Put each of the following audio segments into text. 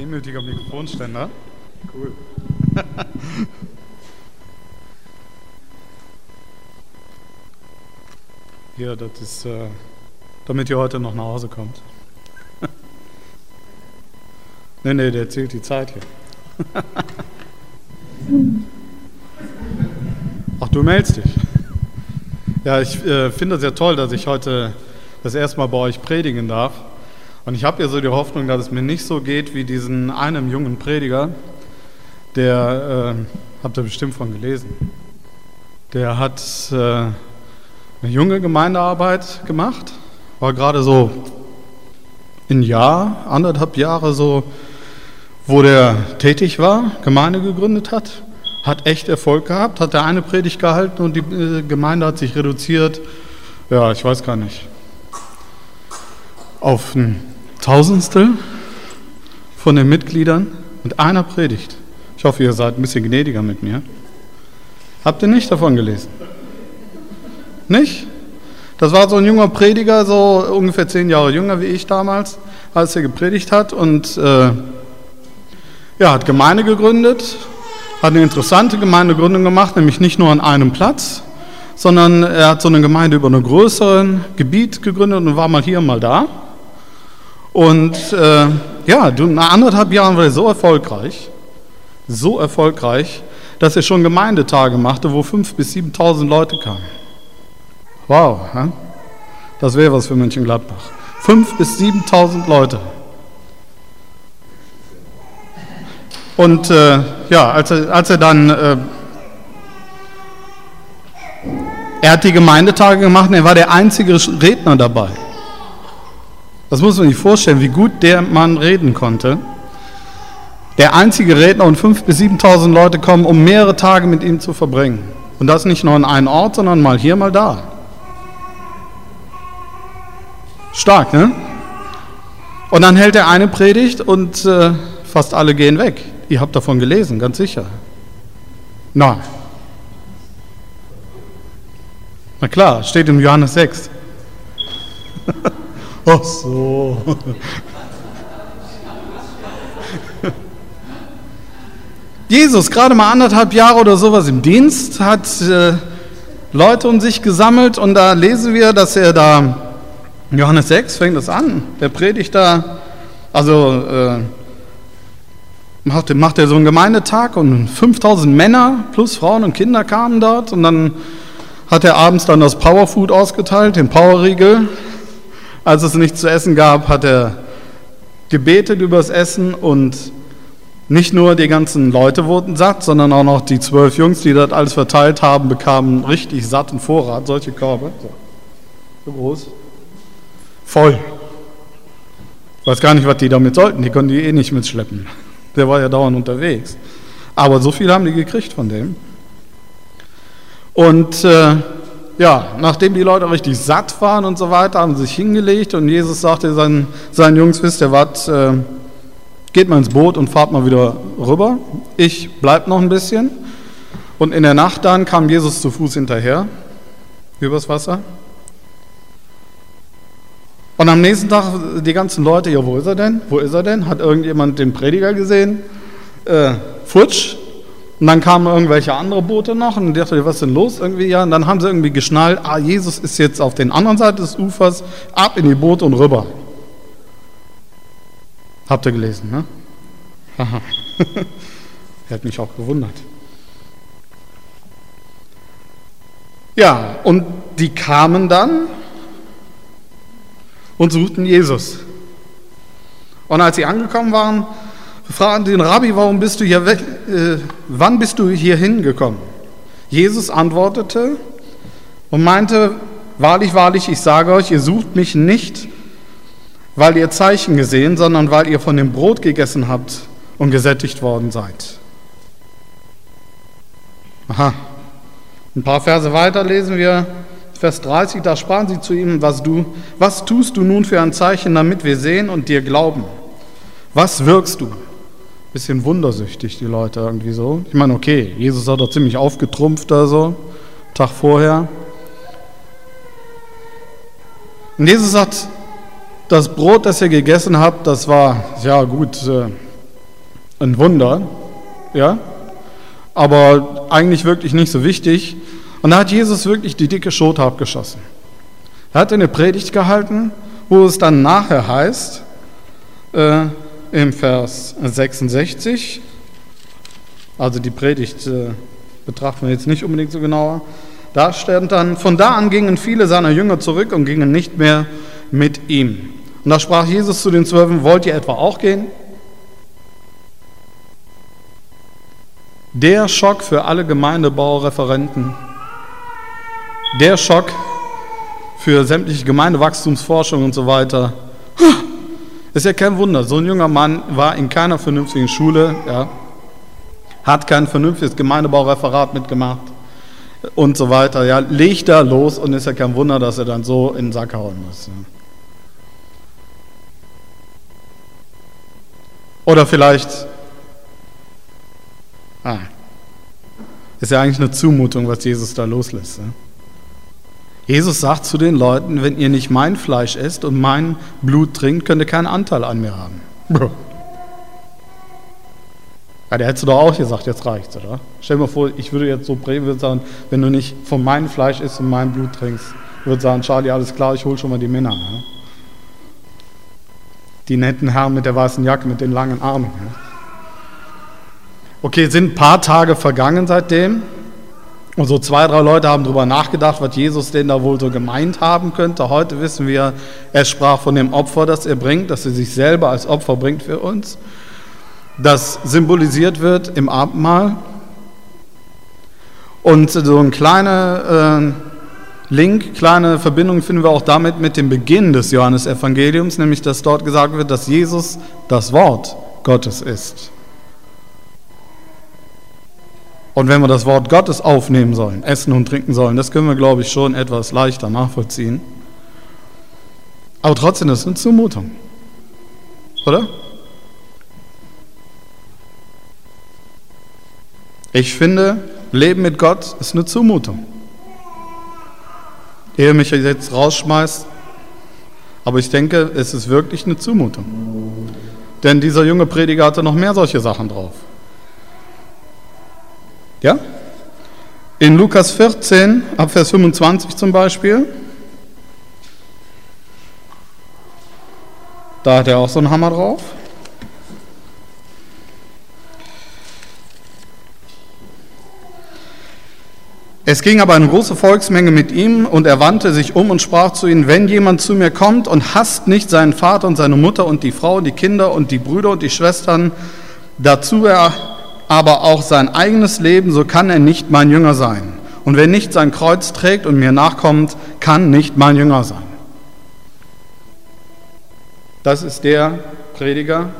demütiger Mikrofonständer. Cool. Hier, das ist, äh, damit ihr heute noch nach Hause kommt. nee, nee, der zählt die Zeit hier. Ach, du meldest dich. Ja, ich äh, finde es ja toll, dass ich heute das erste Mal bei euch predigen darf. Und ich habe ja so die Hoffnung, dass es mir nicht so geht wie diesen einem jungen Prediger, der, äh, habt ihr bestimmt von gelesen, der hat äh, eine junge Gemeindearbeit gemacht, war gerade so ein Jahr, anderthalb Jahre so, wo der tätig war, Gemeinde gegründet hat, hat echt Erfolg gehabt, hat der eine Predigt gehalten und die äh, Gemeinde hat sich reduziert, ja, ich weiß gar nicht, auf ein Tausendstel von den Mitgliedern mit einer Predigt. Ich hoffe, ihr seid ein bisschen gnädiger mit mir. Habt ihr nicht davon gelesen? Nicht? Das war so ein junger Prediger, so ungefähr zehn Jahre jünger wie ich damals, als er gepredigt hat und äh, ja, hat Gemeinde gegründet, hat eine interessante Gemeindegründung gemacht, nämlich nicht nur an einem Platz, sondern er hat so eine Gemeinde über ein größeres Gebiet gegründet und war mal hier, mal da. Und äh, ja, nach anderthalb Jahren war er so erfolgreich, so erfolgreich, dass er schon Gemeindetage machte, wo 5.000 bis 7.000 Leute kamen. Wow, hä? das wäre was für Mönchengladbach. 5.000 bis 7.000 Leute. Und äh, ja, als er, als er dann, äh, er hat die Gemeindetage gemacht und er war der einzige Redner dabei. Das muss man sich vorstellen, wie gut der Mann reden konnte. Der einzige Redner und 5.000 bis 7.000 Leute kommen, um mehrere Tage mit ihm zu verbringen. Und das nicht nur an einem Ort, sondern mal hier, mal da. Stark, ne? Und dann hält er eine Predigt und äh, fast alle gehen weg. Ihr habt davon gelesen, ganz sicher. Na. Na klar, steht im Johannes 6. Ach so. Jesus, gerade mal anderthalb Jahre oder sowas im Dienst, hat äh, Leute um sich gesammelt und da lesen wir, dass er da, Johannes 6 fängt das an, der predigt da, also äh, macht, macht er so einen Gemeindetag und 5000 Männer plus Frauen und Kinder kamen dort und dann hat er abends dann das Powerfood ausgeteilt, den Powerriegel als es nichts zu essen gab, hat er gebetet über das Essen und nicht nur die ganzen Leute wurden satt, sondern auch noch die zwölf Jungs, die das alles verteilt haben, bekamen richtig satten Vorrat, solche Körbe. So, groß. Voll. Ich weiß gar nicht, was die damit sollten. Die konnten die eh nicht mitschleppen. Der war ja dauernd unterwegs. Aber so viel haben die gekriegt von dem. Und äh, ja, nachdem die Leute richtig satt waren und so weiter, haben sie sich hingelegt und Jesus sagte seinen, seinen Jungs, wisst ihr was, äh, geht mal ins Boot und fahrt mal wieder rüber. Ich bleib noch ein bisschen. Und in der Nacht dann kam Jesus zu Fuß hinterher, übers Wasser. Und am nächsten Tag die ganzen Leute, ja, wo ist er denn? Wo ist er denn? Hat irgendjemand den Prediger gesehen? Äh, futsch, und dann kamen irgendwelche andere Boote noch und dachte, was ist denn los irgendwie? Ja, und dann haben sie irgendwie geschnallt, ah, Jesus ist jetzt auf der anderen Seite des Ufers, ab in die Boote und rüber. Habt ihr gelesen, ne? Haha. Hätte mich auch gewundert. Ja, und die kamen dann und suchten Jesus. Und als sie angekommen waren, fragen den Rabbi, warum bist du hier weg, äh, wann bist du hier hingekommen? Jesus antwortete und meinte, wahrlich, wahrlich, ich sage euch, ihr sucht mich nicht, weil ihr Zeichen gesehen, sondern weil ihr von dem Brot gegessen habt und gesättigt worden seid. Aha. Ein paar Verse weiter lesen wir Vers 30, da sprachen sie zu ihm, was du, was tust du nun für ein Zeichen, damit wir sehen und dir glauben? Was wirkst du? Bisschen wundersüchtig, die Leute irgendwie so. Ich meine, okay, Jesus hat doch ziemlich aufgetrumpft da so, Tag vorher. Und Jesus sagt, das Brot, das ihr gegessen habt, das war, ja gut, äh, ein Wunder, ja, aber eigentlich wirklich nicht so wichtig. Und da hat Jesus wirklich die dicke Schote abgeschossen. Er hat eine Predigt gehalten, wo es dann nachher heißt, äh, im Vers 66, also die Predigt äh, betrachten wir jetzt nicht unbedingt so genauer, da stand dann, von da an gingen viele seiner Jünger zurück und gingen nicht mehr mit ihm. Und da sprach Jesus zu den Zwölfen, wollt ihr etwa auch gehen? Der Schock für alle Gemeindebaureferenten, der Schock für sämtliche Gemeindewachstumsforschung und so weiter. Ist ja kein Wunder, so ein junger Mann war in keiner vernünftigen Schule, ja, hat kein vernünftiges Gemeindebaureferat mitgemacht und so weiter. Ja, legt da los und ist ja kein Wunder, dass er dann so in den Sack hauen muss. Ja. Oder vielleicht, ah, ist ja eigentlich eine Zumutung, was Jesus da loslässt. Ja. Jesus sagt zu den Leuten, wenn ihr nicht mein Fleisch esst und mein Blut trinkt, könnt ihr keinen Anteil an mir haben. Ja, der hättest du doch auch gesagt, jetzt reicht's, oder? Stell dir mal vor, ich würde jetzt so würde sagen, wenn du nicht von meinem Fleisch isst und mein Blut trinkst, würde sagen, Charlie, alles klar, ich hole schon mal die Männer. Ne? Die netten Herren mit der weißen Jacke, mit den langen Armen. Ne? Okay, sind ein paar Tage vergangen seitdem. Und so zwei, drei Leute haben darüber nachgedacht, was Jesus denn da wohl so gemeint haben könnte. Heute wissen wir, er sprach von dem Opfer, das er bringt, dass er sich selber als Opfer bringt für uns das symbolisiert wird im Abendmahl. Und so ein kleiner äh, Link, kleine Verbindung finden wir auch damit mit dem Beginn des Johannesevangeliums, nämlich dass dort gesagt wird, dass Jesus das Wort Gottes ist. Und wenn wir das Wort Gottes aufnehmen sollen, essen und trinken sollen, das können wir, glaube ich, schon etwas leichter nachvollziehen. Aber trotzdem ist es eine Zumutung. Oder? Ich finde, Leben mit Gott ist eine Zumutung. Ehe mich jetzt rausschmeißt, aber ich denke, es ist wirklich eine Zumutung. Denn dieser junge Prediger hatte noch mehr solche Sachen drauf. Ja? In Lukas 14, ab Vers 25 zum Beispiel, da hat er auch so einen Hammer drauf. Es ging aber eine große Volksmenge mit ihm und er wandte sich um und sprach zu ihnen, wenn jemand zu mir kommt und hasst nicht seinen Vater und seine Mutter und die Frau, die Kinder und die Brüder und die Schwestern, dazu er aber auch sein eigenes Leben, so kann er nicht mein Jünger sein. Und wer nicht sein Kreuz trägt und mir nachkommt, kann nicht mein Jünger sein. Das ist der Prediger,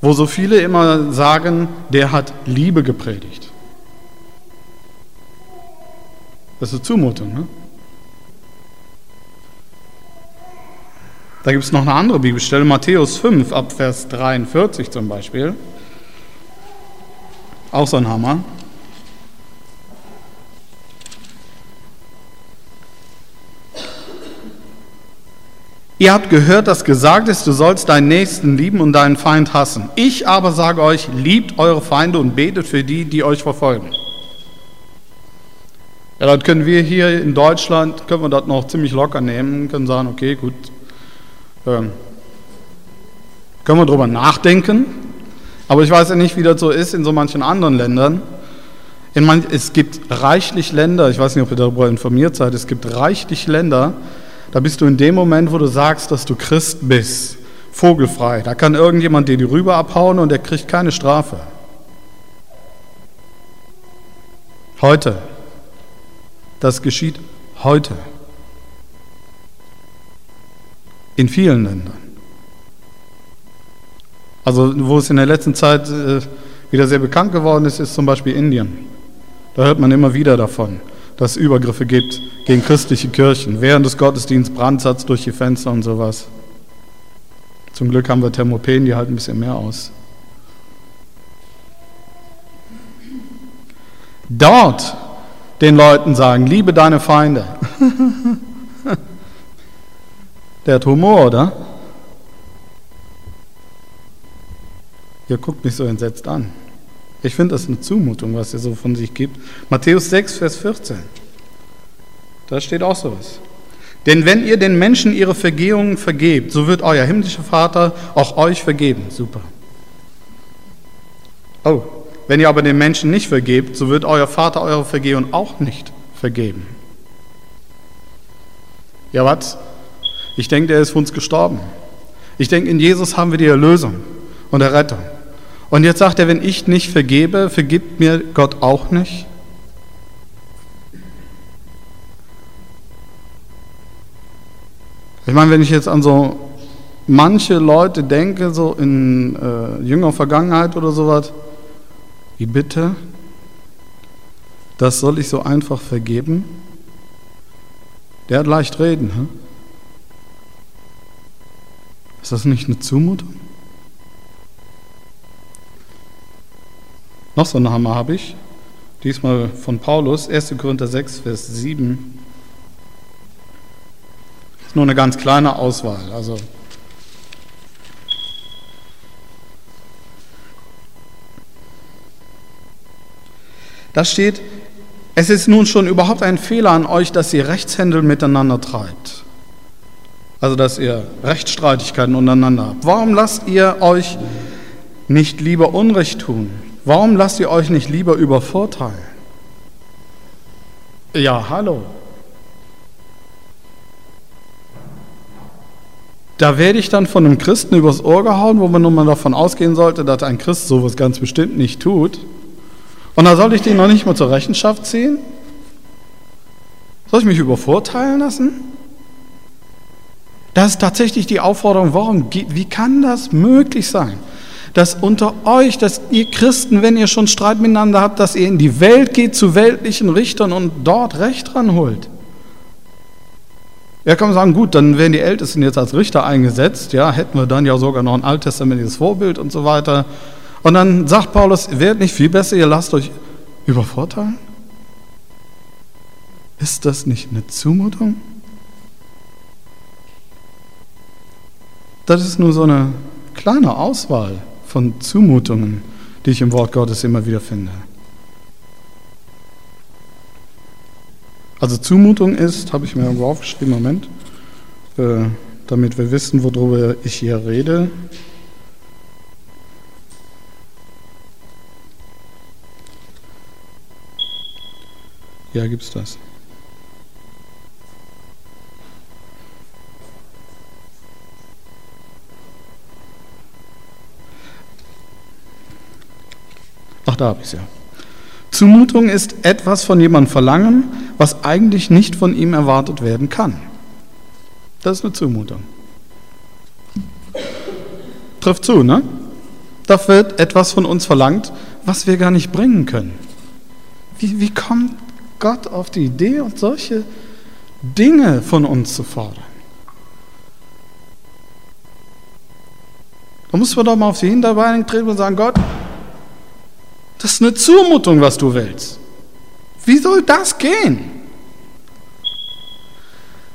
wo so viele immer sagen, der hat Liebe gepredigt. Das ist eine Zumutung. Ne? Da gibt es noch eine andere Bibelstelle, Matthäus 5, ab Vers 43 zum Beispiel. Auch so ein Hammer. Ihr habt gehört, dass gesagt ist, du sollst deinen Nächsten lieben und deinen Feind hassen. Ich aber sage euch, liebt eure Feinde und betet für die, die euch verfolgen. Ja, dann können wir hier in Deutschland, können wir das noch ziemlich locker nehmen, können sagen, okay, gut, ähm, können wir darüber nachdenken, aber ich weiß ja nicht, wie das so ist in so manchen anderen Ländern. Man, es gibt reichlich Länder, ich weiß nicht, ob ihr darüber informiert seid, es gibt reichlich Länder, da bist du in dem Moment, wo du sagst, dass du Christ bist, vogelfrei. Da kann irgendjemand dir die Rübe abhauen und der kriegt keine Strafe. Heute. Das geschieht heute. In vielen Ländern. Also wo es in der letzten Zeit äh, wieder sehr bekannt geworden ist, ist zum Beispiel Indien. Da hört man immer wieder davon, dass es Übergriffe gibt gegen christliche Kirchen. Während des Gottesdienstes Brandsatz durch die Fenster und sowas. Zum Glück haben wir Thermopenen, die halten ein bisschen mehr aus. Dort den Leuten sagen, liebe deine Feinde. Der hat Humor, oder? Ihr guckt mich so entsetzt an. Ich finde das eine Zumutung, was ihr so von sich gibt. Matthäus 6, Vers 14. Da steht auch sowas. Denn wenn ihr den Menschen ihre Vergehungen vergebt, so wird euer himmlischer Vater auch euch vergeben. Super. Oh, wenn ihr aber den Menschen nicht vergebt, so wird euer Vater eure Vergehung auch nicht vergeben. Ja, was? Ich denke, der ist für uns gestorben. Ich denke, in Jesus haben wir die Erlösung und Errettung. Und jetzt sagt er, wenn ich nicht vergebe, vergibt mir Gott auch nicht. Ich meine, wenn ich jetzt an so manche Leute denke, so in äh, jüngerer Vergangenheit oder sowas, wie bitte? Das soll ich so einfach vergeben? Der hat leicht reden. Hm? Ist das nicht eine Zumutung? Noch so einen Hammer habe ich, diesmal von Paulus, 1. Korinther 6, Vers 7. Das ist nur eine ganz kleine Auswahl. Also Da steht, es ist nun schon überhaupt ein Fehler an euch, dass ihr Rechtshändel miteinander treibt. Also, dass ihr Rechtsstreitigkeiten untereinander habt. Warum lasst ihr euch nicht lieber Unrecht tun? Warum lasst ihr euch nicht lieber übervorteilen? Ja, hallo. Da werde ich dann von einem Christen übers Ohr gehauen, wo man nun mal davon ausgehen sollte, dass ein Christ sowas ganz bestimmt nicht tut. Und da soll ich den noch nicht mal zur Rechenschaft ziehen? Soll ich mich übervorteilen lassen? Das ist tatsächlich die Aufforderung, warum, wie kann das möglich sein, dass unter euch, dass ihr Christen, wenn ihr schon Streit miteinander habt, dass ihr in die Welt geht zu weltlichen Richtern und dort Recht ranholt? Ja, kann man sagen, gut, dann werden die Ältesten jetzt als Richter eingesetzt, ja, hätten wir dann ja sogar noch ein alttestamentliches Vorbild und so weiter. Und dann sagt Paulus, werdet nicht viel besser, ihr lasst euch übervorteilen? Ist das nicht eine Zumutung? Das ist nur so eine kleine Auswahl von Zumutungen, die ich im Wort Gottes immer wieder finde. Also Zumutung ist, habe ich mir irgendwo aufgeschrieben, Moment, äh, damit wir wissen, worüber ich hier rede. Ja, gibt's das. Ach, da habe ich es ja. Zumutung ist etwas von jemandem verlangen, was eigentlich nicht von ihm erwartet werden kann. Das ist eine Zumutung. Trifft zu, ne? Da wird etwas von uns verlangt, was wir gar nicht bringen können. Wie, wie kommt Gott auf die Idee, und solche Dinge von uns zu fordern? Da muss man doch mal auf die Hinterbeine treten und sagen, Gott, das ist eine Zumutung, was du willst. Wie soll das gehen?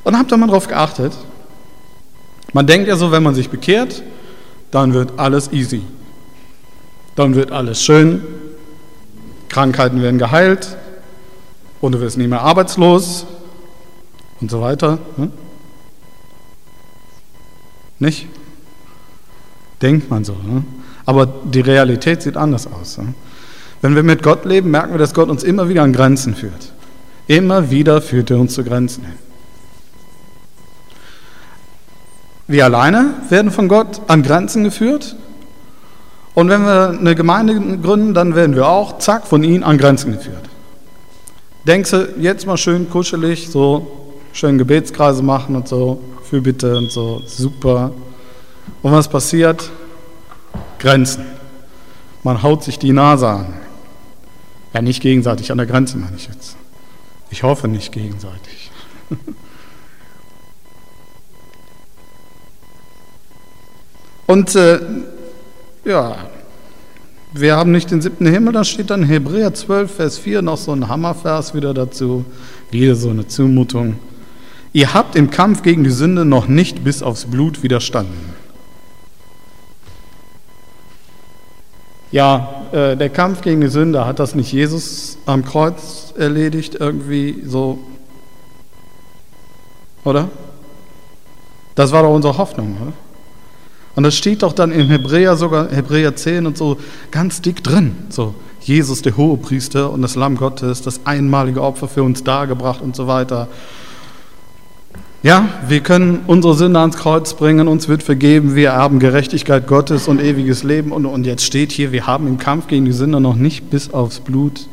Und habt ihr mal darauf geachtet? Man denkt ja so, wenn man sich bekehrt, dann wird alles easy. Dann wird alles schön. Krankheiten werden geheilt und du wirst nie mehr arbeitslos und so weiter. Ne? Nicht? Denkt man so. Ne? Aber die Realität sieht anders aus. Ne? Wenn wir mit Gott leben, merken wir, dass Gott uns immer wieder an Grenzen führt. Immer wieder führt er uns zu Grenzen hin. Wir alleine werden von Gott an Grenzen geführt. Und wenn wir eine Gemeinde gründen, dann werden wir auch, zack, von ihm an Grenzen geführt. Denkst du, jetzt mal schön kuschelig, so schön Gebetskreise machen und so, für bitte und so, super. Und was passiert? Grenzen. Man haut sich die Nase an. Ja, nicht gegenseitig, an der Grenze meine ich jetzt. Ich hoffe nicht gegenseitig. Und äh, ja, wir haben nicht den siebten Himmel, da steht dann Hebräer 12, Vers 4 noch so ein Hammervers wieder dazu. Wieder so eine Zumutung. Ihr habt im Kampf gegen die Sünde noch nicht bis aufs Blut widerstanden. Ja, äh, der Kampf gegen die Sünde, hat das nicht Jesus am Kreuz erledigt, irgendwie so? Oder? Das war doch unsere Hoffnung, oder? Und das steht doch dann im Hebräer sogar, Hebräer 10 und so ganz dick drin. So, Jesus, der Hohepriester und das Lamm Gottes, das einmalige Opfer für uns dargebracht und so weiter. Ja, wir können unsere Sünde ans Kreuz bringen, uns wird vergeben, wir erben Gerechtigkeit Gottes und ewiges Leben. Und, und jetzt steht hier, wir haben im Kampf gegen die Sünde noch nicht bis aufs Blut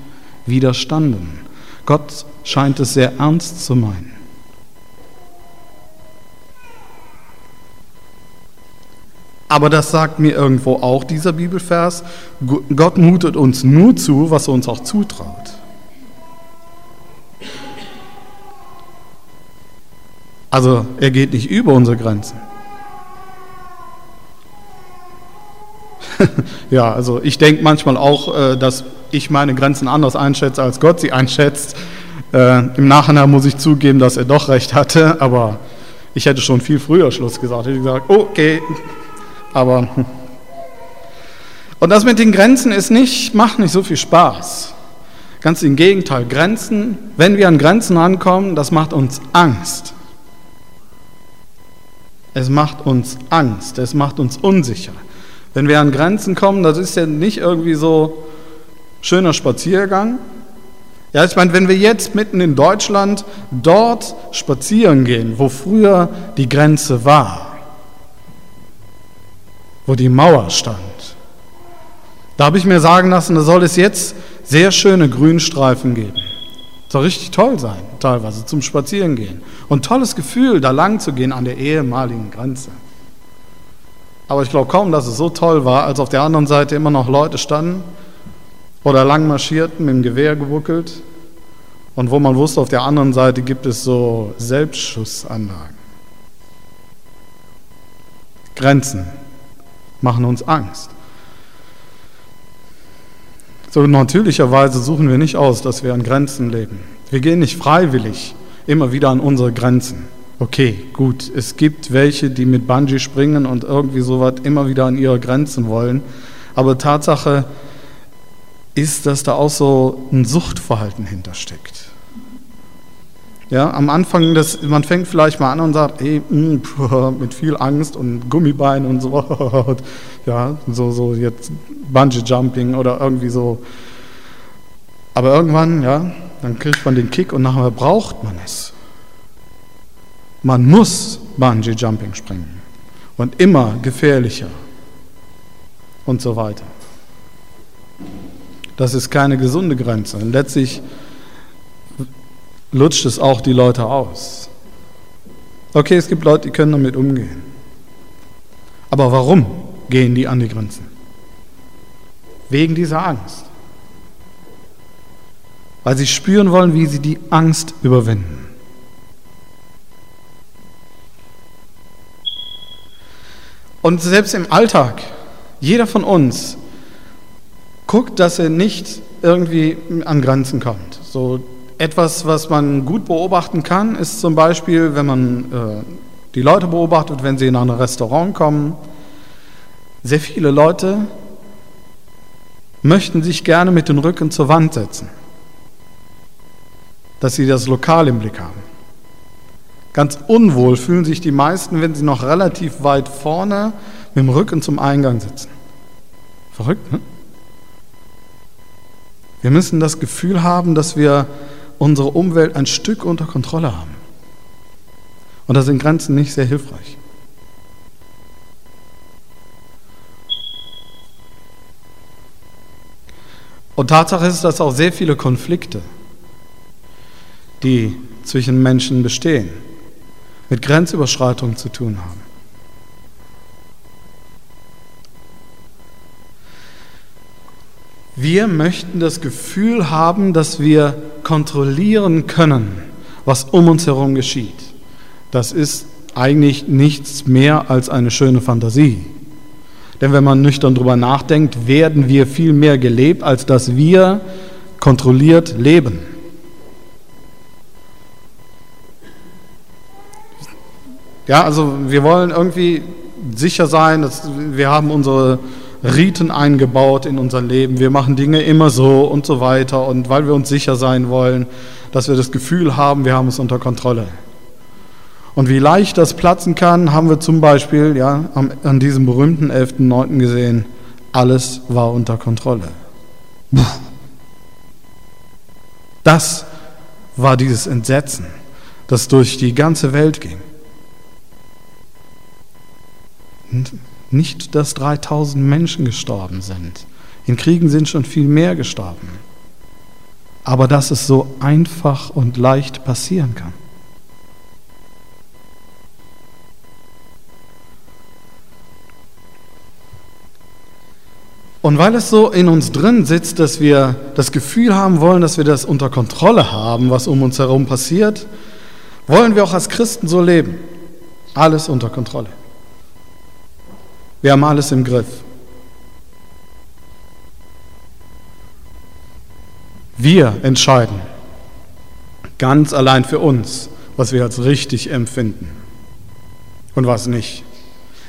widerstanden. Gott scheint es sehr ernst zu meinen. Aber das sagt mir irgendwo auch dieser Bibelvers, Gott mutet uns nur zu, was er uns auch zutraut. Also er geht nicht über unsere Grenzen. ja, also ich denke manchmal auch, äh, dass ich meine Grenzen anders einschätze, als Gott sie einschätzt. Äh, Im Nachhinein muss ich zugeben, dass er doch recht hatte, aber ich hätte schon viel früher Schluss gesagt. Ich hätte gesagt, okay, aber. Und das mit den Grenzen ist nicht, macht nicht so viel Spaß. Ganz im Gegenteil, Grenzen, wenn wir an Grenzen ankommen, das macht uns Angst. Es macht uns Angst, es macht uns unsicher. Wenn wir an Grenzen kommen, das ist ja nicht irgendwie so schöner Spaziergang. Ja, ich meine, wenn wir jetzt mitten in Deutschland dort spazieren gehen, wo früher die Grenze war, wo die Mauer stand, da habe ich mir sagen lassen, da soll es jetzt sehr schöne Grünstreifen geben. Soll richtig toll sein, teilweise zum Spazierengehen. Und tolles Gefühl, da lang zu gehen an der ehemaligen Grenze. Aber ich glaube kaum, dass es so toll war, als auf der anderen Seite immer noch Leute standen oder lang marschierten, mit dem Gewehr gewuckelt. Und wo man wusste, auf der anderen Seite gibt es so Selbstschussanlagen. Grenzen machen uns Angst. So natürlicherweise suchen wir nicht aus, dass wir an Grenzen leben. Wir gehen nicht freiwillig immer wieder an unsere Grenzen. Okay, gut, es gibt welche, die mit Bungee springen und irgendwie sowas immer wieder an ihre Grenzen wollen. Aber Tatsache ist, dass da auch so ein Suchtverhalten hintersteckt. Ja, am Anfang, des, man fängt vielleicht mal an und sagt, ey, mh, mm, mit viel Angst und Gummibein und so, ja, so, so jetzt Bungee Jumping oder irgendwie so. Aber irgendwann, ja, dann kriegt man den Kick und nachher braucht man es. Man muss Bungee Jumping springen und immer gefährlicher und so weiter. Das ist keine gesunde Grenze. Letztlich lutscht es auch die Leute aus. Okay, es gibt Leute, die können damit umgehen. Aber warum gehen die an die Grenzen? Wegen dieser Angst. Weil sie spüren wollen, wie sie die Angst überwinden. Und selbst im Alltag, jeder von uns guckt, dass er nicht irgendwie an Grenzen kommt. So etwas, was man gut beobachten kann, ist zum Beispiel, wenn man äh, die Leute beobachtet, wenn sie in ein Restaurant kommen. Sehr viele Leute möchten sich gerne mit dem Rücken zur Wand setzen, dass sie das Lokal im Blick haben. Ganz unwohl fühlen sich die meisten, wenn sie noch relativ weit vorne mit dem Rücken zum Eingang sitzen. Verrückt, ne? Wir müssen das Gefühl haben, dass wir unsere Umwelt ein Stück unter Kontrolle haben. Und da sind Grenzen nicht sehr hilfreich. Und Tatsache ist, dass auch sehr viele Konflikte, die zwischen Menschen bestehen, mit Grenzüberschreitung zu tun haben. Wir möchten das Gefühl haben, dass wir kontrollieren können, was um uns herum geschieht. Das ist eigentlich nichts mehr als eine schöne Fantasie. Denn wenn man nüchtern darüber nachdenkt, werden wir viel mehr gelebt, als dass wir kontrolliert leben. Ja, also wir wollen irgendwie sicher sein, dass wir haben unsere Riten eingebaut in unser Leben. Wir machen Dinge immer so und so weiter. Und weil wir uns sicher sein wollen, dass wir das Gefühl haben, wir haben es unter Kontrolle. Und wie leicht das platzen kann, haben wir zum Beispiel ja, an diesem berühmten 11.9. gesehen. Alles war unter Kontrolle. Das war dieses Entsetzen, das durch die ganze Welt ging. Nicht, dass 3000 Menschen gestorben sind. In Kriegen sind schon viel mehr gestorben. Aber dass es so einfach und leicht passieren kann. Und weil es so in uns drin sitzt, dass wir das Gefühl haben wollen, dass wir das unter Kontrolle haben, was um uns herum passiert, wollen wir auch als Christen so leben. Alles unter Kontrolle. Wir haben alles im Griff. Wir entscheiden ganz allein für uns, was wir als richtig empfinden und was nicht.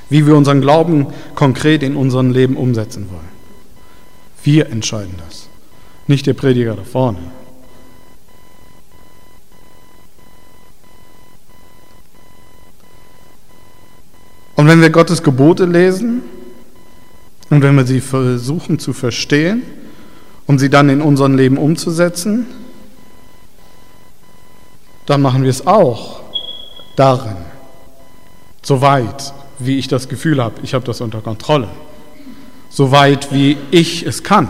Wie wir unseren Glauben konkret in unserem Leben umsetzen wollen. Wir entscheiden das, nicht der Prediger da vorne. Und wenn wir Gottes Gebote lesen und wenn wir sie versuchen zu verstehen, um sie dann in unserem Leben umzusetzen, dann machen wir es auch darin, soweit wie ich das Gefühl habe, ich habe das unter Kontrolle so weit, wie ich es kann.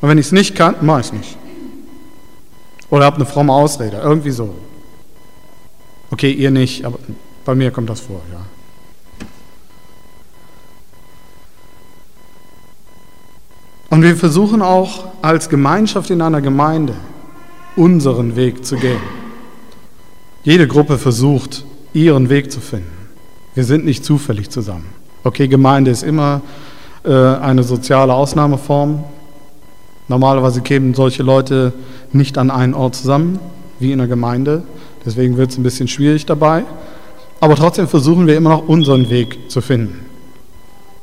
Und wenn ich es nicht kann, mache ich es nicht. Oder habe eine fromme Ausrede, irgendwie so. Okay, ihr nicht, aber bei mir kommt das vor, ja. Und wir versuchen auch als Gemeinschaft in einer Gemeinde unseren Weg zu gehen. Jede Gruppe versucht, ihren Weg zu finden. Wir sind nicht zufällig zusammen. Okay, Gemeinde ist immer äh, eine soziale Ausnahmeform. Normalerweise kämen solche Leute nicht an einen Ort zusammen, wie in der Gemeinde. Deswegen wird es ein bisschen schwierig dabei. Aber trotzdem versuchen wir immer noch unseren Weg zu finden.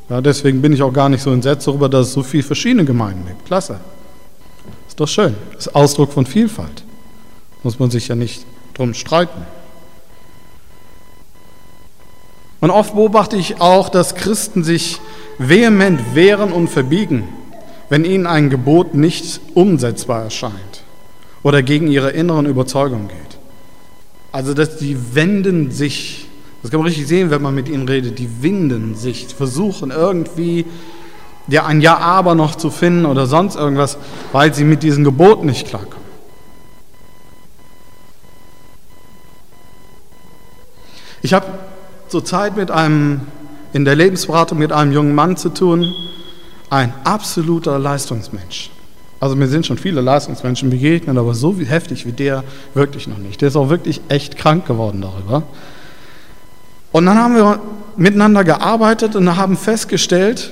Ja, deswegen bin ich auch gar nicht so entsetzt darüber, dass es so viele verschiedene Gemeinden gibt. Klasse. Ist doch schön. Ist Ausdruck von Vielfalt. Muss man sich ja nicht drum streiten. Und oft beobachte ich auch, dass Christen sich vehement wehren und verbiegen, wenn ihnen ein Gebot nicht umsetzbar erscheint oder gegen ihre inneren Überzeugungen geht. Also, dass die wenden sich, das kann man richtig sehen, wenn man mit ihnen redet, die winden sich, versuchen irgendwie ja, ein Ja, aber noch zu finden oder sonst irgendwas, weil sie mit diesem Gebot nicht klarkommen. Ich habe zurzeit mit einem in der Lebensberatung mit einem jungen Mann zu tun, ein absoluter Leistungsmensch. Also mir sind schon viele Leistungsmenschen begegnet, aber so heftig wie der wirklich noch nicht. Der ist auch wirklich echt krank geworden darüber. Und dann haben wir miteinander gearbeitet und haben festgestellt,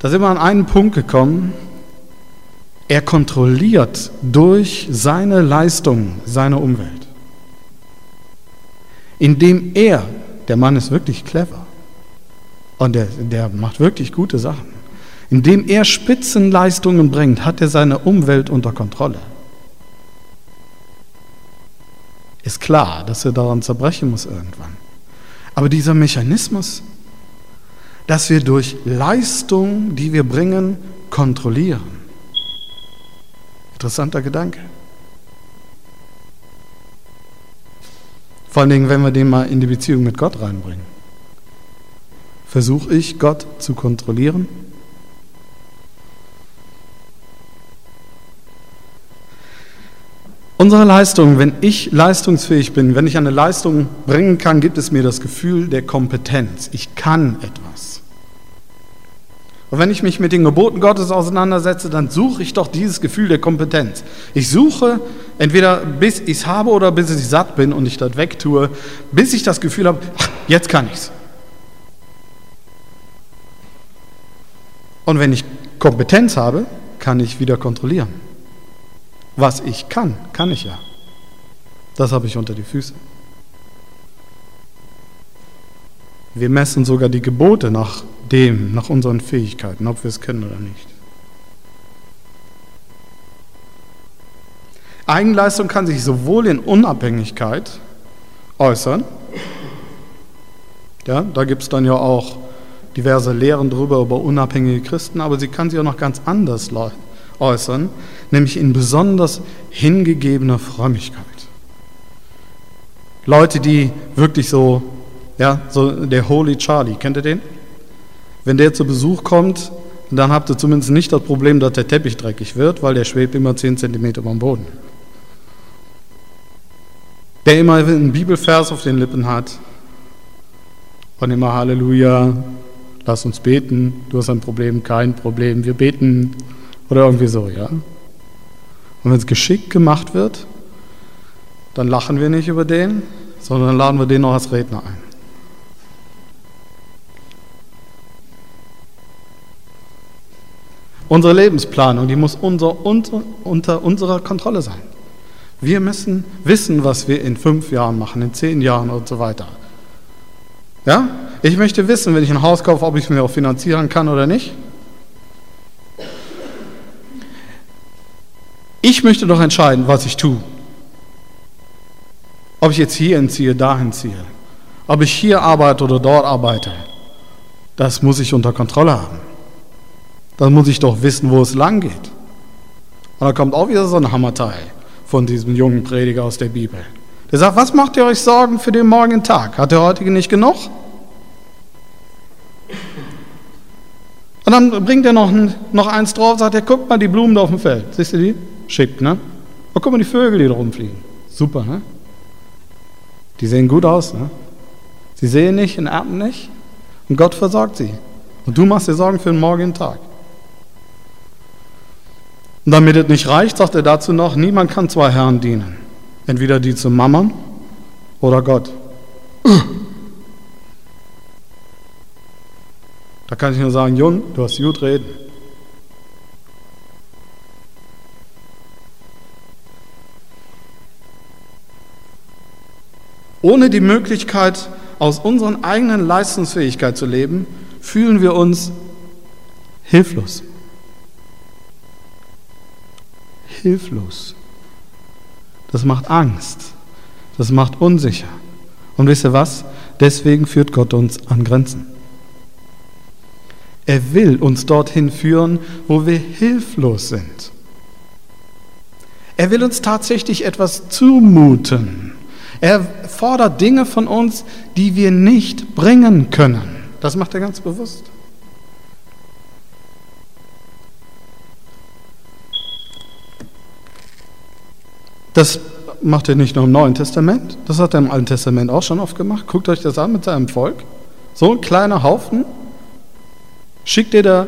da sind wir an einen Punkt gekommen, er kontrolliert durch seine Leistung seine Umwelt. Indem er, der Mann ist wirklich clever, und der, der macht wirklich gute Sachen. Indem er Spitzenleistungen bringt, hat er seine Umwelt unter Kontrolle. Ist klar, dass er daran zerbrechen muss irgendwann. Aber dieser Mechanismus, dass wir durch Leistung, die wir bringen, kontrollieren. Interessanter Gedanke. Vor allen Dingen, wenn wir den mal in die Beziehung mit Gott reinbringen. Versuche ich, Gott zu kontrollieren? Unsere Leistung, wenn ich leistungsfähig bin, wenn ich eine Leistung bringen kann, gibt es mir das Gefühl der Kompetenz. Ich kann etwas. Und wenn ich mich mit den Geboten Gottes auseinandersetze, dann suche ich doch dieses Gefühl der Kompetenz. Ich suche entweder bis ich es habe oder bis ich satt bin und ich das wegtue, bis ich das Gefühl habe, ach, jetzt kann ich es. Und wenn ich Kompetenz habe, kann ich wieder kontrollieren. Was ich kann, kann ich ja. Das habe ich unter die Füße. Wir messen sogar die Gebote nach dem, nach unseren Fähigkeiten, ob wir es kennen oder nicht. Eigenleistung kann sich sowohl in Unabhängigkeit äußern, ja, da gibt es dann ja auch diverse Lehren drüber über unabhängige Christen, aber sie kann sich auch noch ganz anders äußern, nämlich in besonders hingegebener Frömmigkeit. Leute, die wirklich so, ja, so der Holy Charlie, kennt ihr den? Wenn der zu Besuch kommt, dann habt ihr zumindest nicht das Problem, dass der Teppich dreckig wird, weil der schwebt immer 10 cm am Boden. Der immer einen Bibelvers auf den Lippen hat und immer Halleluja, lass uns beten, du hast ein Problem, kein Problem, wir beten oder irgendwie so, ja. Und wenn es geschickt gemacht wird, dann lachen wir nicht über den, sondern laden wir den noch als Redner ein. Unsere Lebensplanung, die muss unser, unter, unter unserer Kontrolle sein. Wir müssen wissen, was wir in fünf Jahren machen, in zehn Jahren und so weiter. Ja? Ich möchte wissen, wenn ich ein Haus kaufe, ob ich es mir auch finanzieren kann oder nicht. Ich möchte doch entscheiden, was ich tue. Ob ich jetzt hier entziehe, dahin ziehe. Ob ich hier arbeite oder dort arbeite. Das muss ich unter Kontrolle haben. Dann muss ich doch wissen, wo es lang geht. Und da kommt auch wieder so ein Hammerteil von diesem jungen Prediger aus der Bibel. Der sagt, was macht ihr euch Sorgen für den morgigen Tag? Hat der heutige nicht genug? Und dann bringt er noch, noch eins drauf, sagt er, guck mal die Blumen da auf dem Feld. Siehst du die? Schick, ne? Und guck mal die Vögel, die da rumfliegen. Super, ne? Die sehen gut aus, ne? Sie sehen nicht und ernten nicht. Und Gott versorgt sie. Und du machst dir Sorgen für den morgigen Tag. Und damit es nicht reicht, sagt er dazu noch, niemand kann zwei Herren dienen. Entweder die zum Mammern oder Gott. Da kann ich nur sagen, Jung, du hast gut reden. Ohne die Möglichkeit, aus unserer eigenen Leistungsfähigkeit zu leben, fühlen wir uns hilflos. Hilflos. Das macht Angst. Das macht unsicher. Und wisst ihr was? Deswegen führt Gott uns an Grenzen. Er will uns dorthin führen, wo wir hilflos sind. Er will uns tatsächlich etwas zumuten. Er fordert Dinge von uns, die wir nicht bringen können. Das macht er ganz bewusst. Das macht er nicht nur im Neuen Testament, das hat er im Alten Testament auch schon oft gemacht. Guckt euch das an mit seinem Volk. So ein kleiner Haufen schickt er da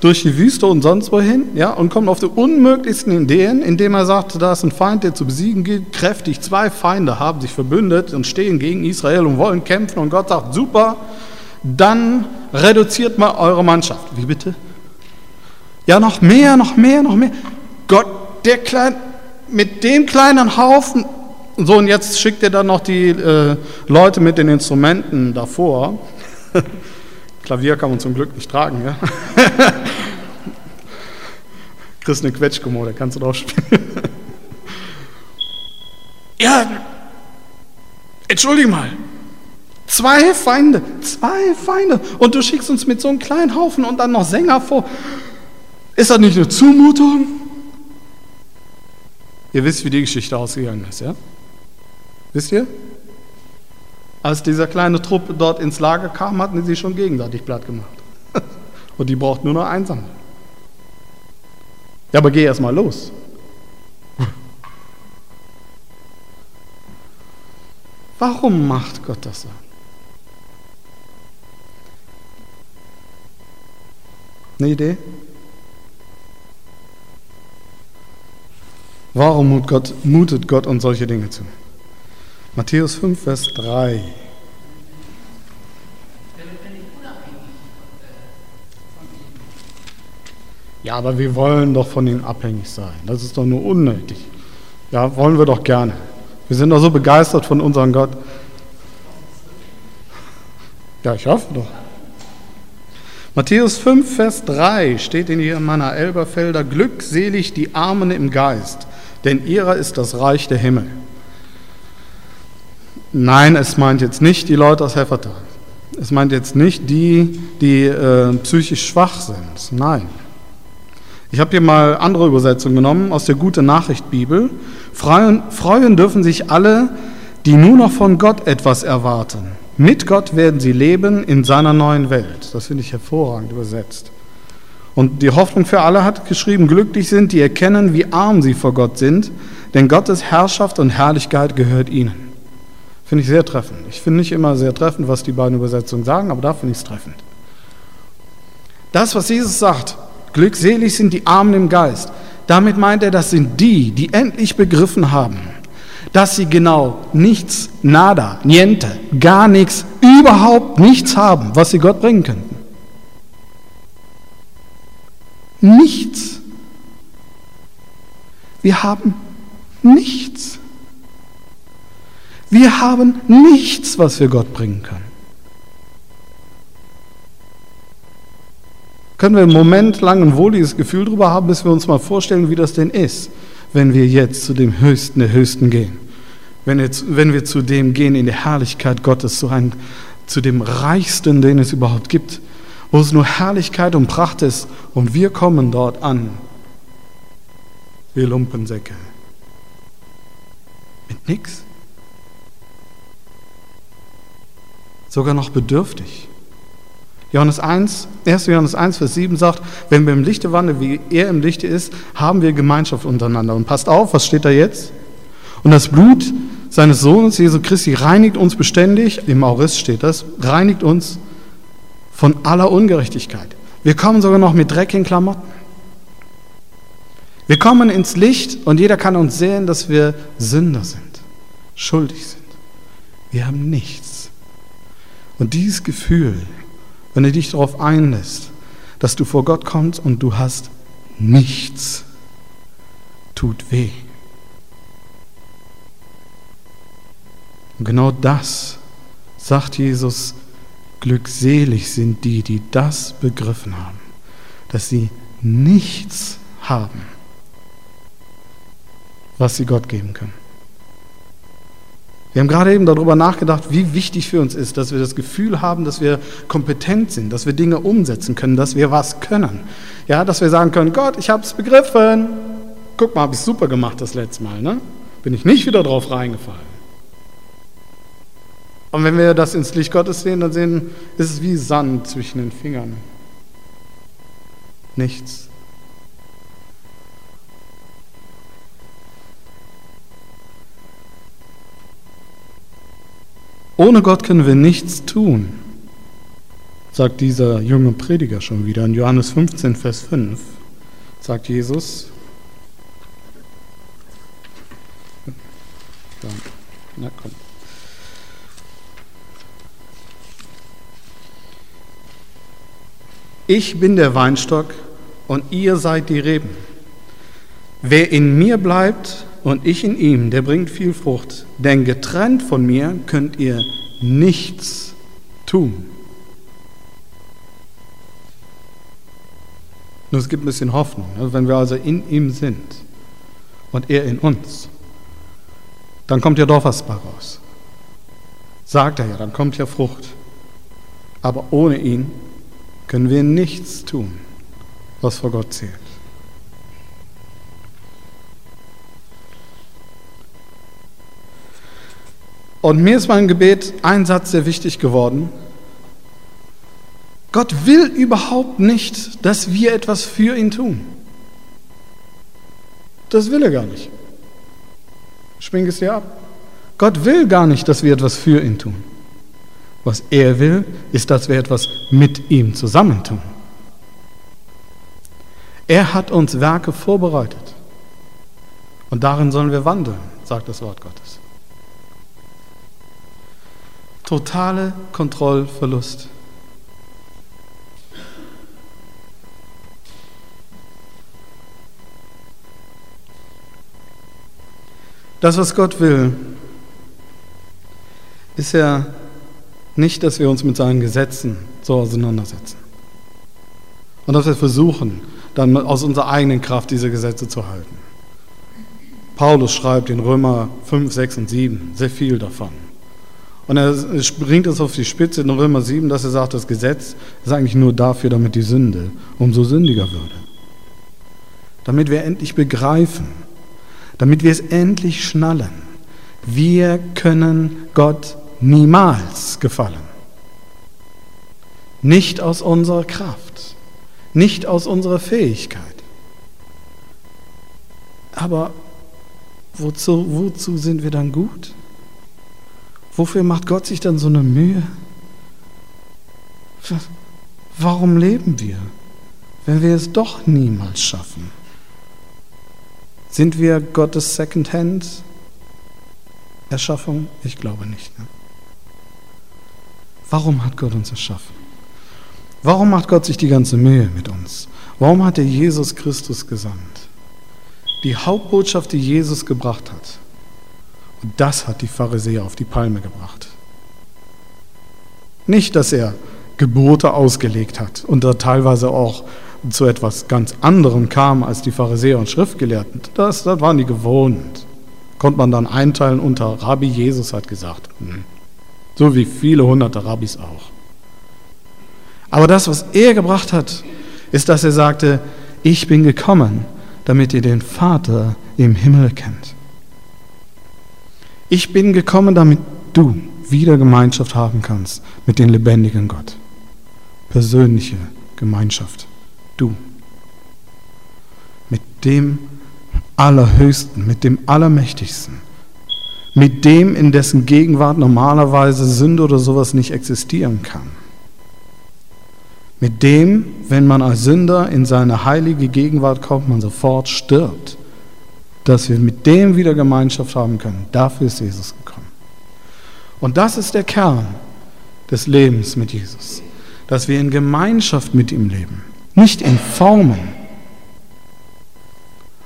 durch die Wüste und sonst wohin, ja, und kommt auf die unmöglichsten Ideen, indem er sagt, da ist ein Feind, der zu besiegen geht, kräftig. Zwei Feinde haben sich verbündet und stehen gegen Israel und wollen kämpfen. Und Gott sagt, super, dann reduziert mal eure Mannschaft. Wie bitte? Ja, noch mehr, noch mehr, noch mehr. Gott, der kleine, mit dem kleinen Haufen, so und jetzt schickt er dann noch die äh, Leute mit den Instrumenten davor. Klavier kann man zum Glück nicht tragen, ja. Kriegst eine Quetschkommode, kannst du drauf spielen. ja, entschuldige mal. Zwei Feinde, zwei Feinde. Und du schickst uns mit so einem kleinen Haufen und dann noch Sänger vor. Ist das nicht eine Zumutung? Ihr wisst, wie die Geschichte ausgegangen ist, ja? Wisst ihr? Als dieser kleine Trupp dort ins Lager kam, hatten sie schon gegenseitig platt gemacht. Und die braucht nur noch einsam. Ja, aber geh erst mal los. Warum macht Gott das so? Eine Idee? Warum mutet Gott uns solche Dinge zu? Matthäus 5, Vers 3. Ja, aber wir wollen doch von ihm abhängig sein. Das ist doch nur unnötig. Ja, wollen wir doch gerne. Wir sind doch so begeistert von unserem Gott. Ja, ich hoffe doch. Matthäus 5, Vers 3 steht in hier meiner Elberfelder, glückselig die Armen im Geist, denn ihrer ist das Reich der Himmel. Nein, es meint jetzt nicht die Leute aus Heffertal. Es meint jetzt nicht die, die äh, psychisch schwach sind. Nein. Ich habe hier mal andere Übersetzungen genommen aus der Gute Nachricht Bibel. Freuen, freuen dürfen sich alle, die nur noch von Gott etwas erwarten. Mit Gott werden sie leben in seiner neuen Welt. Das finde ich hervorragend übersetzt. Und die Hoffnung für alle hat geschrieben, glücklich sind, die erkennen, wie arm sie vor Gott sind, denn Gottes Herrschaft und Herrlichkeit gehört ihnen. Finde ich sehr treffend. Ich finde nicht immer sehr treffend, was die beiden Übersetzungen sagen, aber da finde ich es treffend. Das, was Jesus sagt, glückselig sind die Armen im Geist, damit meint er, das sind die, die endlich begriffen haben, dass sie genau nichts, nada, niente, gar nichts, überhaupt nichts haben, was sie Gott bringen könnten. Nichts. Wir haben nichts. Wir haben nichts, was wir Gott bringen können. Können wir einen Moment lang ein wohliges Gefühl darüber haben, bis wir uns mal vorstellen, wie das denn ist, wenn wir jetzt zu dem Höchsten der Höchsten gehen. Wenn, jetzt, wenn wir zu dem gehen in der Herrlichkeit Gottes, zu, einem, zu dem Reichsten, den es überhaupt gibt, wo es nur Herrlichkeit und Pracht ist und wir kommen dort an. Wir Lumpensäcke. Mit nichts. Sogar noch bedürftig. Johannes 1, 1. Johannes 1, Vers 7 sagt, wenn wir im Lichte wandeln, wie er im Lichte ist, haben wir Gemeinschaft untereinander. Und passt auf, was steht da jetzt? Und das Blut seines Sohnes, Jesu Christi, reinigt uns beständig, im Aurist steht das, reinigt uns von aller Ungerechtigkeit. Wir kommen sogar noch mit dreckigen Klamotten. Wir kommen ins Licht und jeder kann uns sehen, dass wir Sünder sind, schuldig sind. Wir haben nichts. Und dieses Gefühl, wenn du dich darauf einlässt, dass du vor Gott kommst und du hast nichts, tut weh. Und genau das sagt Jesus, glückselig sind die, die das begriffen haben, dass sie nichts haben, was sie Gott geben können. Wir haben gerade eben darüber nachgedacht, wie wichtig für uns ist, dass wir das Gefühl haben, dass wir kompetent sind, dass wir Dinge umsetzen können, dass wir was können. Ja, dass wir sagen können, Gott, ich habe es begriffen. Guck mal, habe ich super gemacht das letzte Mal. Ne? Bin ich nicht wieder drauf reingefallen. Und wenn wir das ins Licht Gottes sehen, dann sehen, ist es wie Sand zwischen den Fingern. Nichts. Ohne Gott können wir nichts tun, sagt dieser junge Prediger schon wieder. In Johannes 15, Vers 5 sagt Jesus, na komm. Ich bin der Weinstock und ihr seid die Reben. Wer in mir bleibt und ich in ihm, der bringt viel Frucht. Denn getrennt von mir könnt ihr nichts tun. Nur es gibt ein bisschen Hoffnung, ne? wenn wir also in ihm sind und er in uns, dann kommt ja doch was bei raus. Sagt er ja, dann kommt ja Frucht. Aber ohne ihn können wir nichts tun, was vor Gott zählt. Und mir ist mein Gebet ein Satz sehr wichtig geworden. Gott will überhaupt nicht, dass wir etwas für ihn tun. Das will er gar nicht. Spring es dir ab. Gott will gar nicht, dass wir etwas für ihn tun. Was er will, ist, dass wir etwas mit ihm zusammentun. Er hat uns Werke vorbereitet. Und darin sollen wir wandeln, sagt das Wort Gottes. Totale Kontrollverlust. Das, was Gott will, ist ja nicht, dass wir uns mit seinen Gesetzen so auseinandersetzen. und dass wir versuchen, dann aus unserer eigenen Kraft diese Gesetze zu halten. Paulus schreibt in Römer 5, 6 und 7 sehr viel davon. Und er bringt es auf die Spitze in Römer 7, dass er sagt, das Gesetz ist eigentlich nur dafür, damit die Sünde umso sündiger würde. Damit wir endlich begreifen, damit wir es endlich schnallen. Wir können Gott niemals gefallen. Nicht aus unserer Kraft, nicht aus unserer Fähigkeit. Aber wozu, wozu sind wir dann gut? Wofür macht Gott sich dann so eine Mühe? Warum leben wir, wenn wir es doch niemals schaffen? Sind wir Gottes Secondhand-Erschaffung? Ich glaube nicht. Ne? Warum hat Gott uns erschaffen? Warum macht Gott sich die ganze Mühe mit uns? Warum hat er Jesus Christus gesandt? Die Hauptbotschaft, die Jesus gebracht hat, und das hat die Pharisäer auf die Palme gebracht. Nicht, dass er Gebote ausgelegt hat und da teilweise auch zu etwas ganz anderem kam als die Pharisäer und Schriftgelehrten. Das, das waren die gewohnt. Konnte man dann einteilen unter Rabbi Jesus hat gesagt. Hm. So wie viele hunderte Rabbis auch. Aber das, was er gebracht hat, ist, dass er sagte, ich bin gekommen, damit ihr den Vater im Himmel kennt. Ich bin gekommen, damit du wieder Gemeinschaft haben kannst mit dem lebendigen Gott. Persönliche Gemeinschaft. Du. Mit dem Allerhöchsten, mit dem Allermächtigsten. Mit dem, in dessen Gegenwart normalerweise Sünde oder sowas nicht existieren kann. Mit dem, wenn man als Sünder in seine heilige Gegenwart kommt, man sofort stirbt dass wir mit dem wieder Gemeinschaft haben können. Dafür ist Jesus gekommen. Und das ist der Kern des Lebens mit Jesus, dass wir in Gemeinschaft mit ihm leben, nicht in Formen.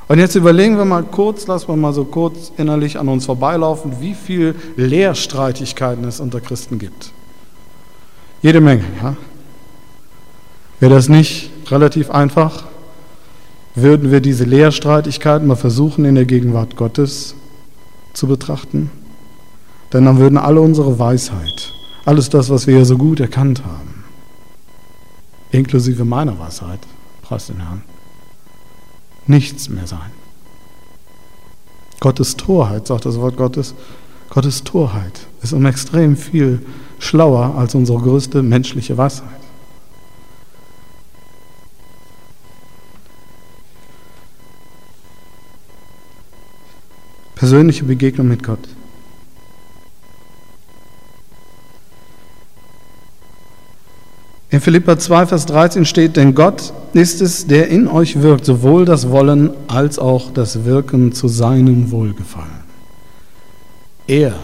Und jetzt überlegen wir mal kurz, lassen wir mal so kurz innerlich an uns vorbeilaufen, wie viel Lehrstreitigkeiten es unter Christen gibt. Jede Menge, ja? Wäre das nicht relativ einfach? Würden wir diese Lehrstreitigkeiten mal versuchen in der Gegenwart Gottes zu betrachten? Denn dann würden alle unsere Weisheit, alles das, was wir ja so gut erkannt haben, inklusive meiner Weisheit, preis den Herrn, nichts mehr sein. Gottes Torheit, sagt das Wort Gottes, Gottes Torheit ist um extrem viel schlauer als unsere größte menschliche Weisheit. Persönliche Begegnung mit Gott. In Philippa 2, Vers 13 steht, denn Gott ist es, der in euch wirkt, sowohl das Wollen als auch das Wirken zu seinem Wohlgefallen. Er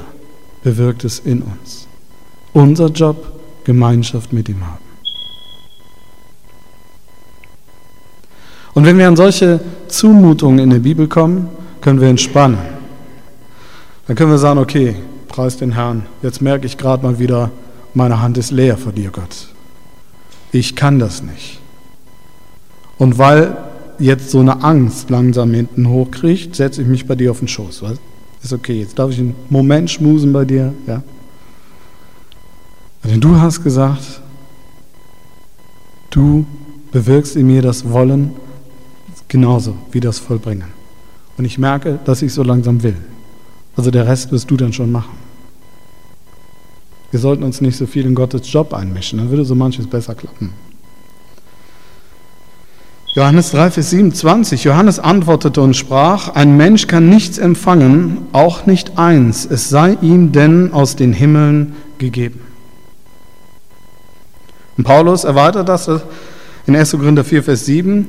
bewirkt es in uns. Unser Job, Gemeinschaft mit ihm haben. Und wenn wir an solche Zumutungen in der Bibel kommen, können wir entspannen. Dann können wir sagen, okay, preis den Herrn. Jetzt merke ich gerade mal wieder, meine Hand ist leer vor dir, Gott. Ich kann das nicht. Und weil jetzt so eine Angst langsam hinten hochkriegt, setze ich mich bei dir auf den Schoß. Was? Ist okay, jetzt darf ich einen Moment schmusen bei dir. Ja? Denn du hast gesagt, du bewirkst in mir das Wollen genauso wie das Vollbringen. Und ich merke, dass ich so langsam will. Also der Rest wirst du dann schon machen. Wir sollten uns nicht so viel in Gottes Job einmischen, dann würde so manches besser klappen. Johannes 3, Vers 27. Johannes antwortete und sprach, ein Mensch kann nichts empfangen, auch nicht eins, es sei ihm denn aus den Himmeln gegeben. Und Paulus erweitert das in 1. Korinther 4, Vers 7,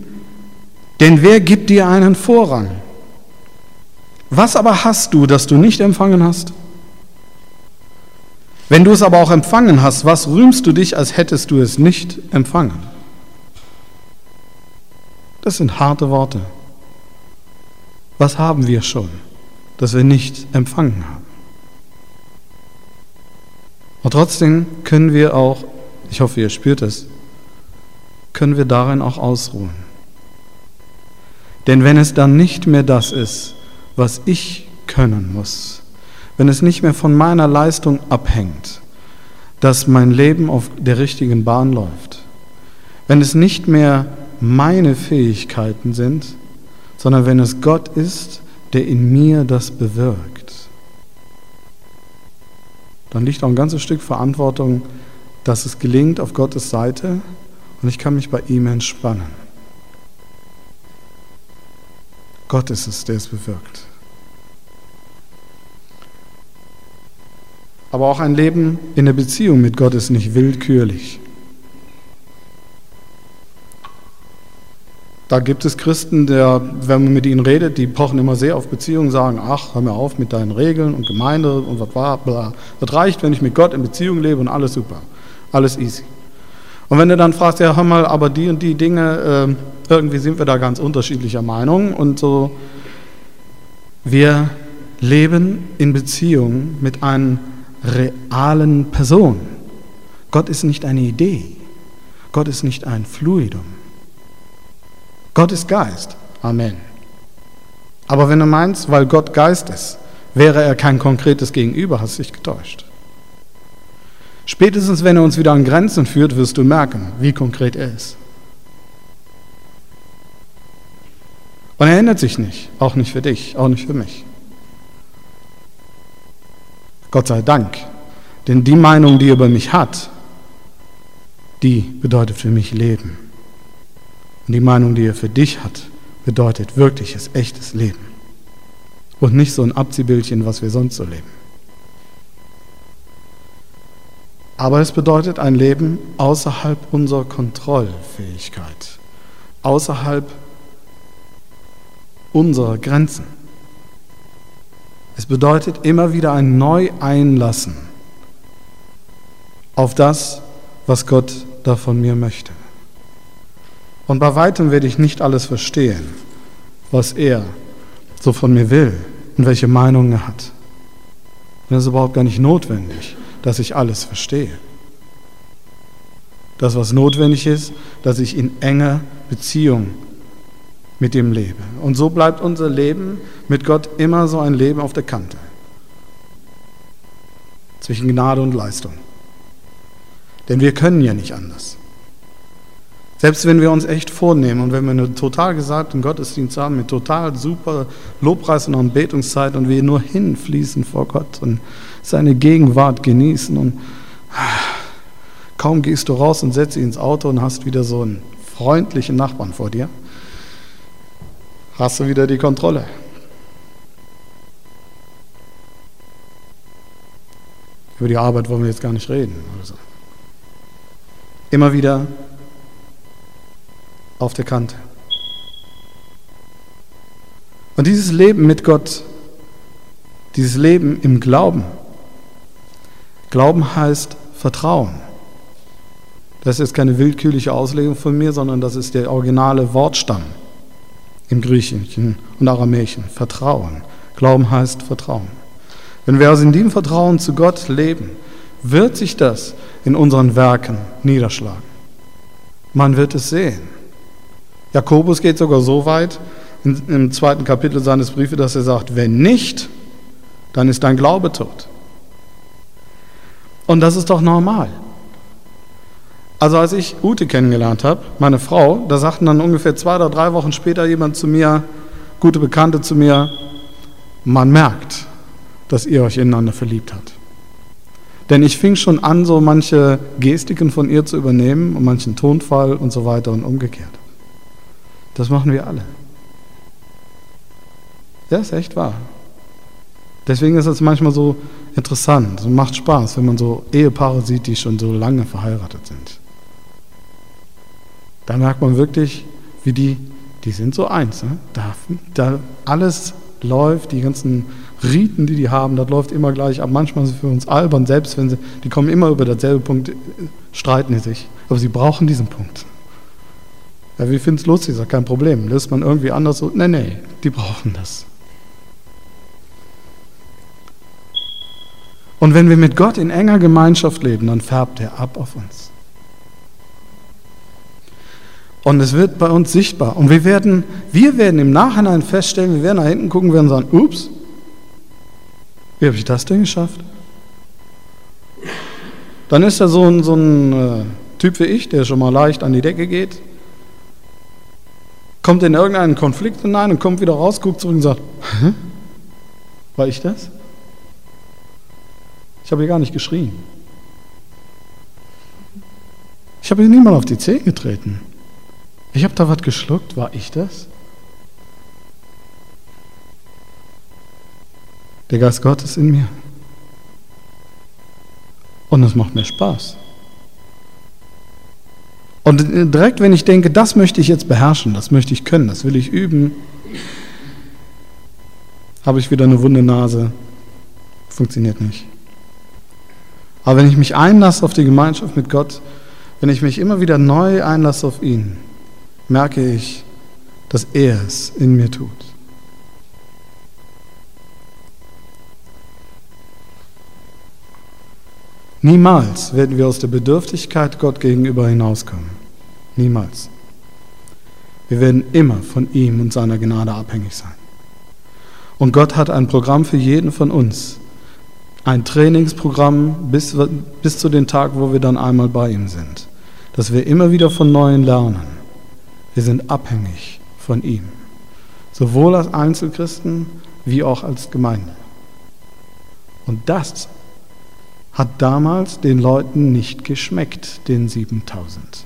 denn wer gibt dir einen Vorrang? Was aber hast du, das du nicht empfangen hast? Wenn du es aber auch empfangen hast, was rühmst du dich, als hättest du es nicht empfangen? Das sind harte Worte. Was haben wir schon, das wir nicht empfangen haben? Und trotzdem können wir auch, ich hoffe, ihr spürt es, können wir darin auch ausruhen. Denn wenn es dann nicht mehr das ist, was ich können muss, wenn es nicht mehr von meiner Leistung abhängt, dass mein Leben auf der richtigen Bahn läuft, wenn es nicht mehr meine Fähigkeiten sind, sondern wenn es Gott ist, der in mir das bewirkt, dann liegt auch ein ganzes Stück Verantwortung, dass es gelingt auf Gottes Seite und ich kann mich bei ihm entspannen. Gott ist es, der es bewirkt. Aber auch ein Leben in der Beziehung mit Gott ist nicht willkürlich. Da gibt es Christen, der, wenn man mit ihnen redet, die pochen immer sehr auf Beziehungen, sagen, ach, hör mir auf mit deinen Regeln und Gemeinde und was war, bla. Das reicht, wenn ich mit Gott in Beziehung lebe und alles super, alles easy. Und wenn du dann fragst, ja, hör mal, aber die und die Dinge, äh, irgendwie sind wir da ganz unterschiedlicher Meinung und so, wir leben in Beziehung mit einer realen Person. Gott ist nicht eine Idee. Gott ist nicht ein Fluidum. Gott ist Geist. Amen. Aber wenn du meinst, weil Gott Geist ist, wäre er kein konkretes Gegenüber, hast du dich getäuscht. Spätestens, wenn er uns wieder an Grenzen führt, wirst du merken, wie konkret er ist. Und er ändert sich nicht, auch nicht für dich, auch nicht für mich. Gott sei Dank, denn die Meinung, die er über mich hat, die bedeutet für mich Leben. Und die Meinung, die er für dich hat, bedeutet wirkliches, echtes Leben. Und nicht so ein Abziehbildchen, was wir sonst so leben. Aber es bedeutet ein Leben außerhalb unserer Kontrollfähigkeit, außerhalb unserer Grenzen. Es bedeutet immer wieder ein Neu-Einlassen auf das, was Gott da von mir möchte. Und bei weitem werde ich nicht alles verstehen, was er so von mir will und welche Meinungen er hat. Es ist überhaupt gar nicht notwendig, dass ich alles verstehe. Das, was notwendig ist, dass ich in enger Beziehung mit ihm lebe. Und so bleibt unser Leben mit Gott immer so ein Leben auf der Kante. Zwischen Gnade und Leistung. Denn wir können ja nicht anders. Selbst wenn wir uns echt vornehmen und wenn wir einen total gesagten Gottesdienst haben mit total super Lobpreis und Anbetungszeit und wir nur hinfließen vor Gott und seine Gegenwart genießen und kaum gehst du raus und setzt dich ins Auto und hast wieder so einen freundlichen Nachbarn vor dir, hast du wieder die Kontrolle. Über die Arbeit wollen wir jetzt gar nicht reden. Also. Immer wieder auf der Kante. Und dieses Leben mit Gott, dieses Leben im Glauben, Glauben heißt Vertrauen. Das ist keine willkürliche Auslegung von mir, sondern das ist der originale Wortstamm im Griechischen und Aramäischen. Vertrauen. Glauben heißt Vertrauen. Wenn wir also in diesem Vertrauen zu Gott leben, wird sich das in unseren Werken niederschlagen. Man wird es sehen. Jakobus geht sogar so weit im zweiten Kapitel seines Briefes, dass er sagt, wenn nicht, dann ist dein Glaube tot. Und das ist doch normal. Also als ich Ute kennengelernt habe, meine Frau, da sagten dann ungefähr zwei oder drei Wochen später jemand zu mir, gute Bekannte zu mir, man merkt, dass ihr euch ineinander verliebt habt. Denn ich fing schon an, so manche Gestiken von ihr zu übernehmen und manchen Tonfall und so weiter und umgekehrt. Das machen wir alle. Ja, ist echt wahr. Deswegen ist es manchmal so interessant und macht Spaß, wenn man so Ehepaare sieht, die schon so lange verheiratet sind. Da merkt man wirklich, wie die, die sind so eins. Ne? Da, da alles läuft, die ganzen Riten, die die haben, das läuft immer gleich ab. Manchmal sind sie für uns albern, selbst wenn sie, die kommen immer über dasselbe Punkt, streiten sie sich. Aber sie brauchen diesen Punkt. Ja, wir finden es lustig, ist kein Problem. Löst man irgendwie anders so? Nee, nee, die brauchen das. Und wenn wir mit Gott in enger Gemeinschaft leben, dann färbt er ab auf uns. Und es wird bei uns sichtbar. Und wir werden, wir werden im Nachhinein feststellen, wir werden nach hinten gucken, werden sagen, ups, wie habe ich das denn geschafft? Dann ist da so ein, so ein äh, Typ wie ich, der schon mal leicht an die Decke geht, kommt in irgendeinen Konflikt hinein und kommt wieder raus, guckt zurück und sagt, Hä? war ich das? Ich habe hier gar nicht geschrien. Ich habe hier niemand auf die Zehen getreten. Ich habe da was geschluckt. War ich das? Der Geist Gottes in mir. Und es macht mir Spaß. Und direkt, wenn ich denke, das möchte ich jetzt beherrschen, das möchte ich können, das will ich üben, habe ich wieder eine wunde Nase. Funktioniert nicht. Aber wenn ich mich einlasse auf die Gemeinschaft mit Gott, wenn ich mich immer wieder neu einlasse auf ihn, merke ich, dass er es in mir tut. Niemals werden wir aus der Bedürftigkeit Gott gegenüber hinauskommen. Niemals. Wir werden immer von ihm und seiner Gnade abhängig sein. Und Gott hat ein Programm für jeden von uns. Ein Trainingsprogramm bis, bis zu den Tag, wo wir dann einmal bei ihm sind. Dass wir immer wieder von Neuem lernen. Wir sind abhängig von ihm. Sowohl als Einzelchristen wie auch als Gemeinde. Und das hat damals den Leuten nicht geschmeckt, den 7000.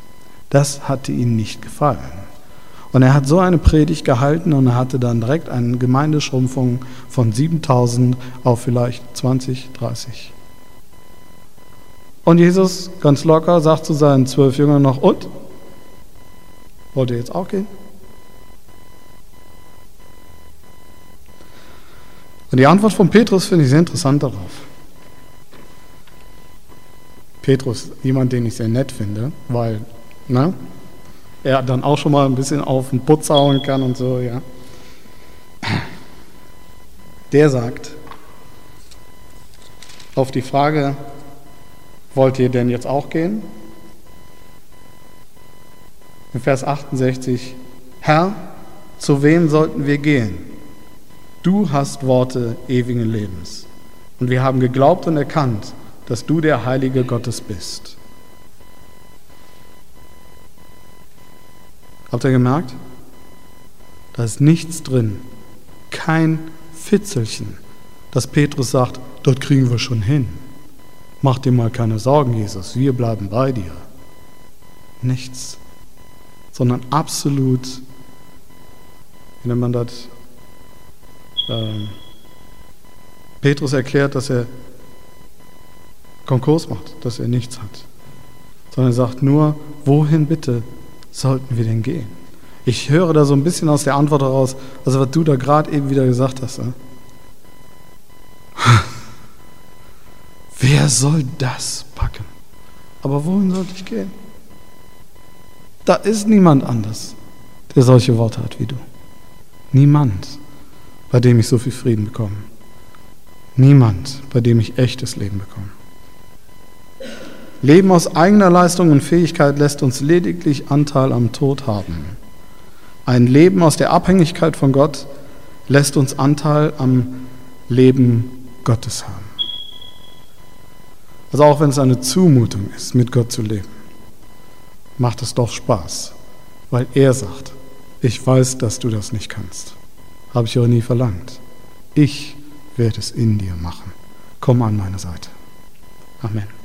Das hatte ihnen nicht gefallen. Und er hat so eine Predigt gehalten und er hatte dann direkt eine Gemeindeschrumpfung von 7000 auf vielleicht 20, 30. Und Jesus ganz locker sagt zu seinen zwölf Jüngern noch, und? Wollt ihr jetzt auch gehen? Und die Antwort von Petrus finde ich sehr interessant darauf. Petrus, jemand, den ich sehr nett finde, weil ne, er dann auch schon mal ein bisschen auf den Putz hauen kann und so, ja. Der sagt auf die Frage, wollt ihr denn jetzt auch gehen? In Vers 68, Herr, zu wem sollten wir gehen? Du hast Worte ewigen Lebens. Und wir haben geglaubt und erkannt, dass du der Heilige Gottes bist. Habt ihr gemerkt? Da ist nichts drin, kein Fitzelchen, dass Petrus sagt, dort kriegen wir schon hin. Mach dir mal keine Sorgen, Jesus, wir bleiben bei dir. Nichts, sondern absolut, wie nennt man das? Ähm, Petrus erklärt, dass er Konkurs macht, dass er nichts hat, sondern er sagt nur, wohin bitte sollten wir denn gehen? Ich höre da so ein bisschen aus der Antwort heraus, also was du da gerade eben wieder gesagt hast. Ne? Wer soll das packen? Aber wohin sollte ich gehen? Da ist niemand anders, der solche Worte hat wie du. Niemand, bei dem ich so viel Frieden bekomme. Niemand, bei dem ich echtes Leben bekomme. Leben aus eigener Leistung und Fähigkeit lässt uns lediglich Anteil am Tod haben. Ein Leben aus der Abhängigkeit von Gott lässt uns Anteil am Leben Gottes haben. Also auch wenn es eine Zumutung ist, mit Gott zu leben, macht es doch Spaß, weil er sagt, ich weiß, dass du das nicht kannst. Habe ich auch nie verlangt. Ich werde es in dir machen. Komm an meine Seite. Amen.